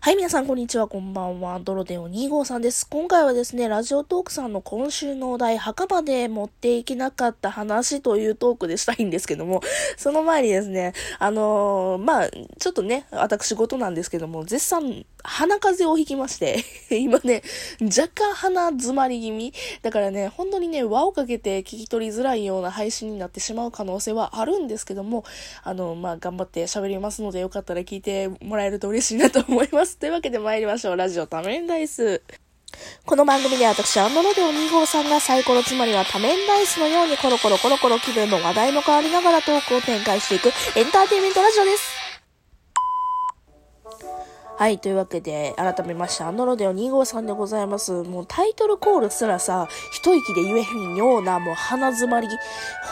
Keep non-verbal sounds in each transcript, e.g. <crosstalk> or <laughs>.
はい、皆さん、こんにちは。こんばんは。ドロデオ2号さんです。今回はですね、ラジオトークさんの今週のお題、墓場で持っていけなかった話というトークでしたいんですけども、その前にですね、あのー、まあ、ちょっとね、私事なんですけども、絶賛、鼻風邪をひきまして、<laughs> 今ね、若干鼻詰まり気味。だからね、本当にね、輪をかけて聞き取りづらいような配信になってしまう可能性はあるんですけども、あの、まあ、頑張って喋りますので、よかったら聞いてもらえると嬉しいなと思います。というわけで参りましょう。ラジオ多面ダイス。この番組では私、アンドロデオ2号さんがサイコロつまりは多面ダイスのようにコロコロコロコロ気分の話題も変わりながらトークを展開していくエンターテインメントラジオです。はい、というわけで、改めまして、アンドロデオ2号さんでございます。もうタイトルコールすらさ、一息で言えへんような、もう鼻詰まり、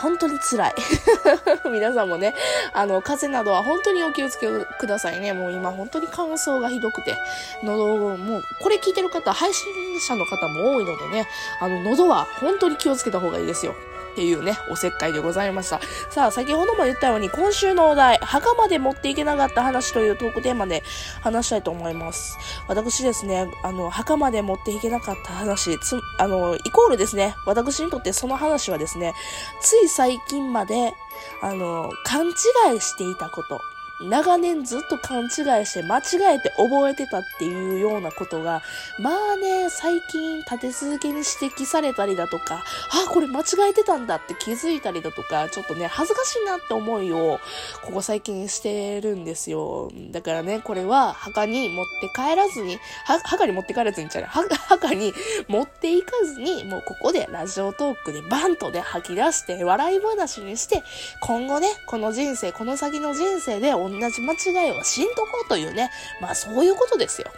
本当に辛い。<laughs> 皆さんもね、あの、風邪などは本当にお気をつけくださいね。もう今本当に乾燥がひどくて、喉を、もう、これ聞いてる方、配信者の方も多いのでね、あの、喉は本当に気をつけた方がいいですよ。っていうね、おせっかいでございました。さあ、先ほども言ったように、今週のお題、墓まで持っていけなかった話というトークテーマで話したたいと思います。私ですね、あの、墓まで持っていけなかった話、つ、あの、イコールですね、私にとってその話はですね、つい最近まで、あの、勘違いしていたこと。長年ずっと勘違いして間違えて覚えてたっていうようなことが、まあね、最近立て続けに指摘されたりだとか、あ、これ間違えてたんだって気づいたりだとか、ちょっとね、恥ずかしいなって思いを、ここ最近してるんですよ。だからね、これは墓に持って帰らずに、墓に持って帰らずにちゃう墓に持っていかずに、もうここでラジオトークでバンとで吐き出して、笑い話にして、今後ね、この人生、この先の人生で同じ間違いをしんとこうというね、まあそういうことですよ。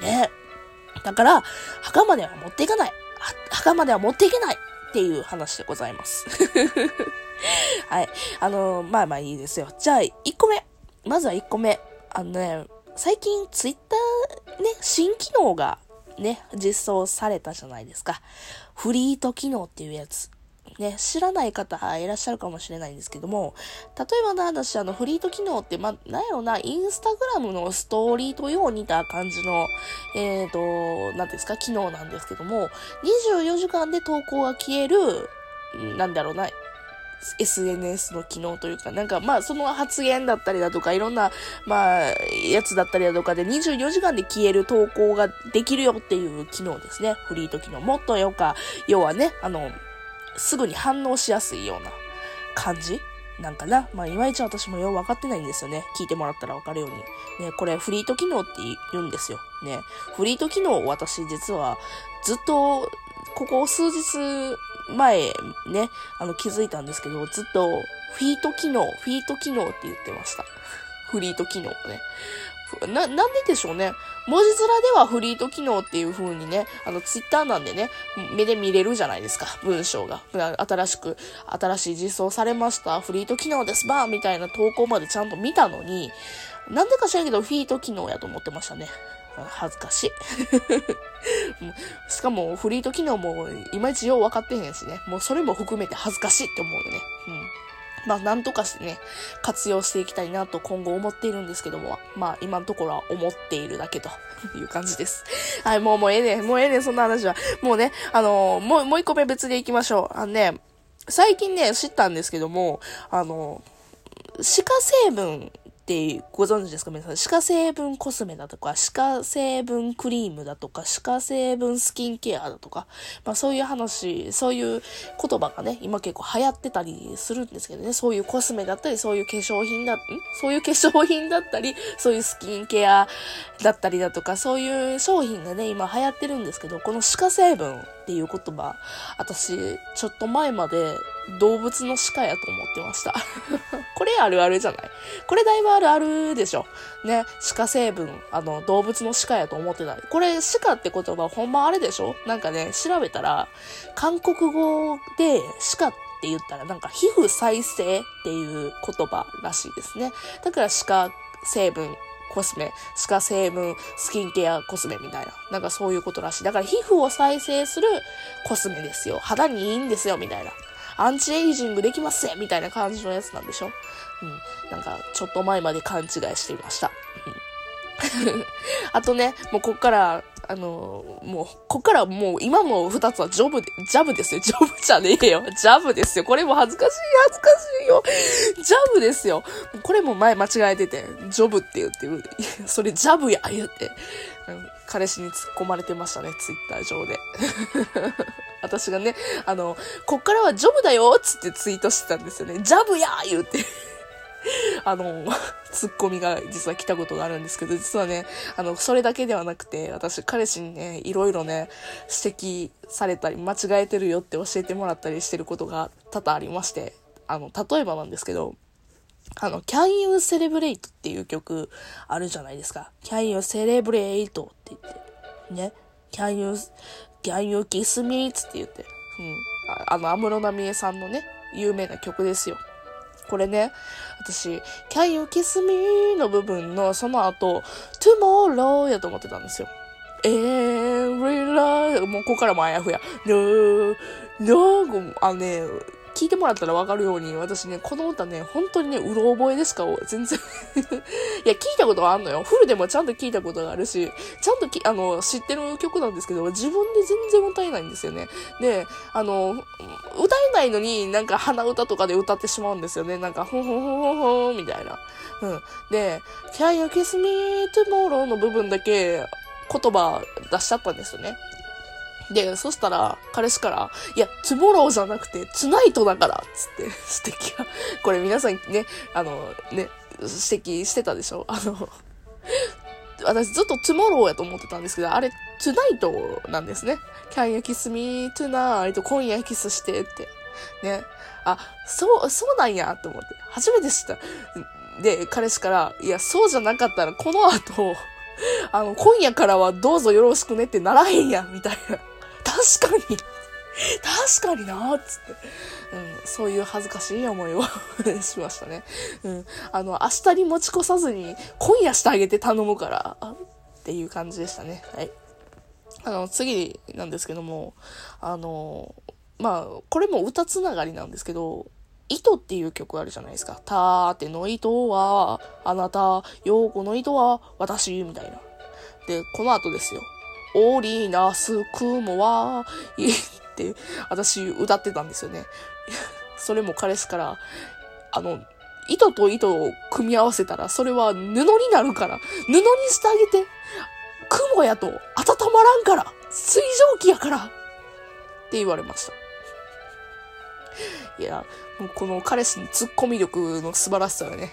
ね。だから、墓までは持っていかない。墓までは持っていけないっていう話でございます。<laughs> はい。あの、まあまあいいですよ。じゃあ、1個目。まずは1個目。あのね、最近ツイッターね、新機能がね、実装されたじゃないですか。フリート機能っていうやつ。ね、知らない方いらっしゃるかもしれないんですけども、例えばな、私、あの、フリート機能って、ま、なんやろな、インスタグラムのストーリーとよう似た感じの、えっ、ー、と、なんですか、機能なんですけども、24時間で投稿が消える、なんだろうな、SNS の機能というか、なんかまあその発言だったりだとか、いろんな、まあ、やつだったりだとかで24時間で消える投稿ができるよっていう機能ですね。フリート機能。もっとよか、要はね、あの、すぐに反応しやすいような感じ？なんかな？まあ、いまいち私もよう分かってないんですよね。聞いてもらったら分かるように。ね、これフリート機能って言うんですよ。ね、フリート機能を私実はずっと、ここ数日前ね、あの気づいたんですけど、ずっとフィート機能、フィート機能って言ってました。フリート機能ね。な、なんででしょうね。文字面ではフリート機能っていう風にね、あの、ツイッターなんでね、目で見れるじゃないですか、文章が。新しく、新しい実装されました、フリート機能です、バーみたいな投稿までちゃんと見たのに、なんでか知らんけど、フィート機能やと思ってましたね。恥ずかしい。<laughs> しかも、フリート機能も、いまいちよう分かってへんしね。もうそれも含めて恥ずかしいって思うよね。うん。まあ、なんとかしてね、活用していきたいなと今後思っているんですけども、まあ、今のところは思っているだけと <laughs> いう感じです。はい、もう、もうええねん、もうええねん、そんな話は。もうね、あのー、もう、もう一個目別でいきましょう。あのね、最近ね、知ったんですけども、あのー、歯科成分ってご存知ですか？皆さん。歯科成分コスメだとか、歯科成分クリームだとか、歯科成分スキンケアだとか、まあそういう話、そういう言葉がね、今結構流行ってたりするんですけどね、そういうコスメだったり、そういう化粧品だ、ん？そういう化粧品だったり、そういうスキンケアだったりだとか、そういう商品がね、今流行ってるんですけど、この歯科成分っていう言葉、私、ちょっと前まで動物の鹿やと思ってました。<laughs> これあるあるじゃない？これだいぶあるあるでしょ。ね、鹿成分、あの、動物の鹿やと思ってた。これ鹿って言葉ほんまあれでしょ？なんかね、調べたら、韓国語で鹿って言ったらなんか皮膚再生っていう言葉らしいですね。だから鹿成分コスメ、スカ成分、スキンケアコスメみたいな。なんかそういうことらしい。だから皮膚を再生するコスメですよ。肌にいいんですよ、みたいな。アンチエイジングできますみたいな感じのやつなんでしょうん。なんか、ちょっと前まで勘違いしていました。うん <laughs> あとね、もうこっから、あのもう、こっからもう、今も二つはジョブで、ジャブですよ。ジョブじゃねえよ。ジャブですよ。これも恥ずかしい、恥ずかしいよ。ジャブですよ。これも前間違えてて、ジョブって言ってる。それジャブや、言って。彼氏に突っ込まれてましたね、ツイッター上で。<laughs> 私がね、あの、こっからはジョブだよつってツイートしてたんですよね。ジャブや言うて。<laughs> あの、<laughs> ツッコミが実は来たことがあるんですけど、実はね、あの、それだけではなくて、私、彼氏にね、いろいろね、指摘されたり、間違えてるよって教えてもらったりしてることが多々ありまして、あの、例えばなんですけど、あの、Can You Celebrate っていう曲あるじゃないですか。Can You Celebrate って言って、ね。Can You, Can You Kiss Me って言って、うん。あの、安室奈美恵さんのね、有名な曲ですよ。これね、私、Can You Kiss Me の部分のその後、Tomorrow やと思ってたんですよ。Every love もうここからもあやふや。No, no, あのね、聞いてもらったらわかるように、私ね、この歌ね、本当にね、うろ覚えでしか全然 <laughs> いや、聞いたことはあんのよ。フルでもちゃんと聞いたことがあるし、ちゃんとき、あの、知ってる曲なんですけど、自分で全然歌えないんですよね。で、あの、歌えないのになんか鼻歌とかで歌ってしまうんですよね。なんか、ほんほんほんほんほんみたいな。うん。で、Can you kiss me tomorrow? の部分だけ言葉出しちゃったんですよね。で、そしたら、彼氏から、いや、 tomorrow じゃなくて、 tonight だから、つって、<laughs> 指摘が、これ皆さんね、あの、ね、指摘してたでしょ？あの、私ずっと tomorrow やと思ってたんですけど、あれ、 tonight なんですね。Can you kiss me tonight? 今夜キスしてって。ね。あ、そう、そうなんやと思って。初めて知った。で、彼氏から、いや、そうじゃなかったら、この後、あの、今夜からはどうぞよろしくねってならへんや、みたいな。確かに確かになっつって。うん、そういう恥ずかしい思いを <laughs> しましたね。うん。あの、明日に持ち越さずに、今夜してあげて頼むから、っていう感じでしたね。はい。あの、次なんですけども、あの、まあ、これも歌つながりなんですけど、糸っていう曲あるじゃないですか。たーての糸は、あなた、ようこの糸は、私、みたいな。で、この後ですよ。織りなす雲は、いって、私歌ってたんですよね。それも彼氏から、あの、糸と糸を組み合わせたら、それは布になるから、布にしてあげて、雲やと温まらんから、水蒸気やから、って言われました。いや、もうこの彼氏のツッコミ力の素晴らしさがね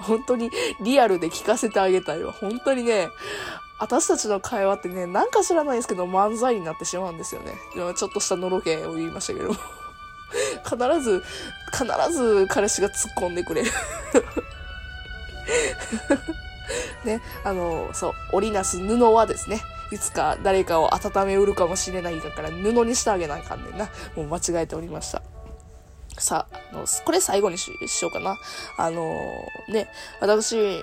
本当にリアルで聞かせてあげたいわ。本当にね、私たちの会話ってね、なんか知らないですけど漫才になってしまうんですよね。ちょっとしたのろけを言いましたけど。<laughs> 必ず、必ず彼氏が突っ込んでくれる <laughs> ね、あの、そう、織りなす布はですね、いつか誰かを温めうるかもしれないから布にしてあげなあかんねんな。もう間違えておりました。さあ、あのこれ最後にしようかな。あのね、私、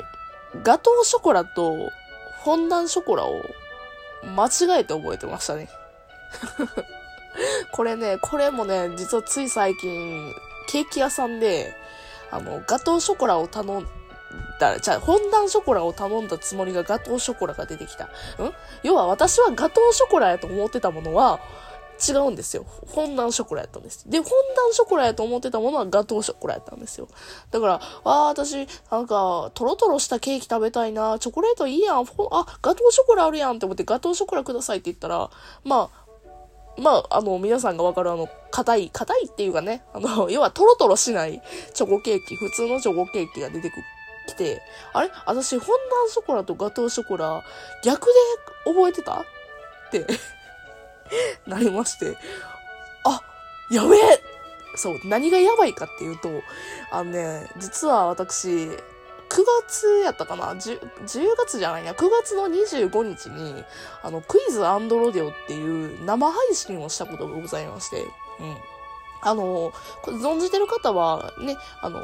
ガトーショコラとフォンダンショコラを間違えて覚えてましたね。<laughs> これね、これもね、実はつい最近、ケーキ屋さんで、あの、ガトーショコラを頼んだ、じゃあ、フォンダンショコラを頼んだつもりがガトーショコラが出てきた。ん？要は私はガトーショコラやと思ってたものは、違うんですよ。フォンダンショコラやったんです。で、フォンダンショコラやと思ってたものはガトーショコラやったんですよ。だから、ああ、私、なんか、トロトロしたケーキ食べたいな、チョコレートいいやん、あ、ガトーショコラあるやんって思ってガトーショコラくださいって言ったら、まあ、まあ、あの、皆さんがわかるあの、硬い、硬いっていうかね、あの、<laughs> 要はトロトロしないチョコケーキ、普通のチョコケーキが出てくきて、あれ？私、フォンダンショコラとガトーショコラ、逆で覚えてた？って。<laughs> なりまして、あ、やべえそう、何がやばいかっていうと、あのね、実は私、9月やったかな？10, ?10 月じゃないな。9月の25日に、あの、クイズロデオっていう生配信をしたことがございまして、うん。あの、存じてる方はね、あの、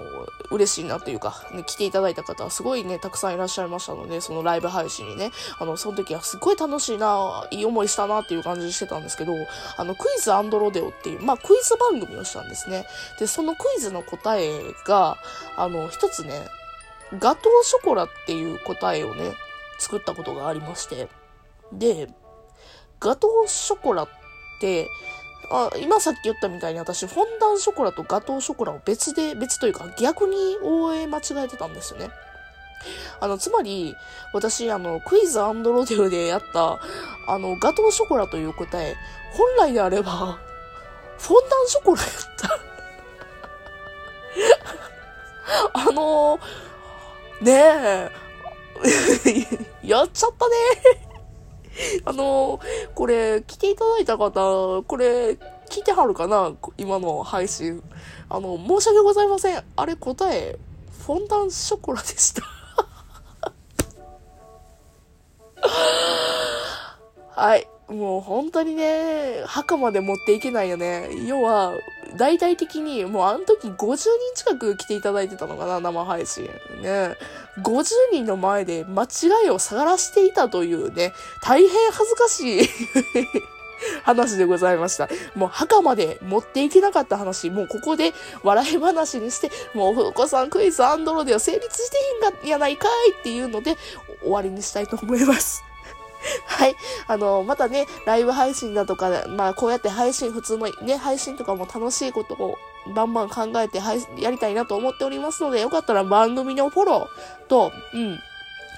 嬉しいなというか、ね、来ていただいた方はすごいね、たくさんいらっしゃいましたので、そのライブ配信にね、あの、その時はすごい楽しいな、いい思いしたなっていう感じしてたんですけど、あの、クイズアンドロデオっていう、まあ、クイズ番組をしたんですね。で、そのクイズの答えが、あの、一つね、ガトーショコラっていう答えをね、作ったことがありまして。で、ガトーショコラって、あ今さっき言ったみたいに私、フォンダンショコラとガトーショコラを別で、別というか逆に応援間違えてたんですよね。あの、つまり、私、あの、クイズロデオでやった、あの、ガトーショコラという答え、本来であれば、<laughs> フォンダンショコラやった。<laughs> あのねえ、<laughs> やっちゃったねあのこれ、来ていただいた方、これ、聞いてはるかな？今の配信。あの、申し訳ございません。あれ答え、フォンダンショコラでした <laughs> はい。もう本当にね、墓まで持っていけないよね。要は、大々的に、もうあの時50人近く来ていただいてたのかな、生配信。ね。50人の前で間違いを探らしていたというね、大変恥ずかしい <laughs> 話でございました。もう墓まで持っていけなかった話、もうここで笑い話にして、もうふうこさんクイズアンドロデオ成立してへんがやないかいっていうので終わりにしたいと思います。はい。あの、またね、ライブ配信だとか、まあ、こうやって配信、普通のね、配信とかも楽しいことをバンバン考えてはいやりたいなと思っておりますので、よかったら番組のフォローと、うん。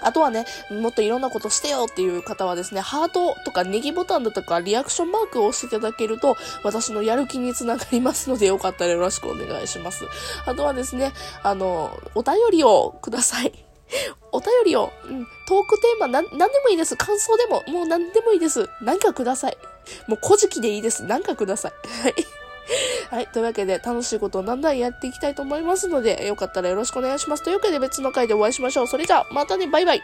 あとはね、もっといろんなことしてよっていう方はですね、ハートとかネギボタンだとかリアクションマークを押していただけると、私のやる気につながりますので、よかったらよろしくお願いします。あとはですね、あの、お便りをください。<laughs> お便りを、うん、トークテーマ、なん、なんでもいいです。感想でも、もう何でもいいです。何かください。もう、古事記でいいです。何かください。はい。<laughs> はい。というわけで、楽しいことを何んやっていきたいと思いますので、よかったらよろしくお願いします。というわけで、別の回でお会いしましょう。それじゃあ、またね、バイバイ。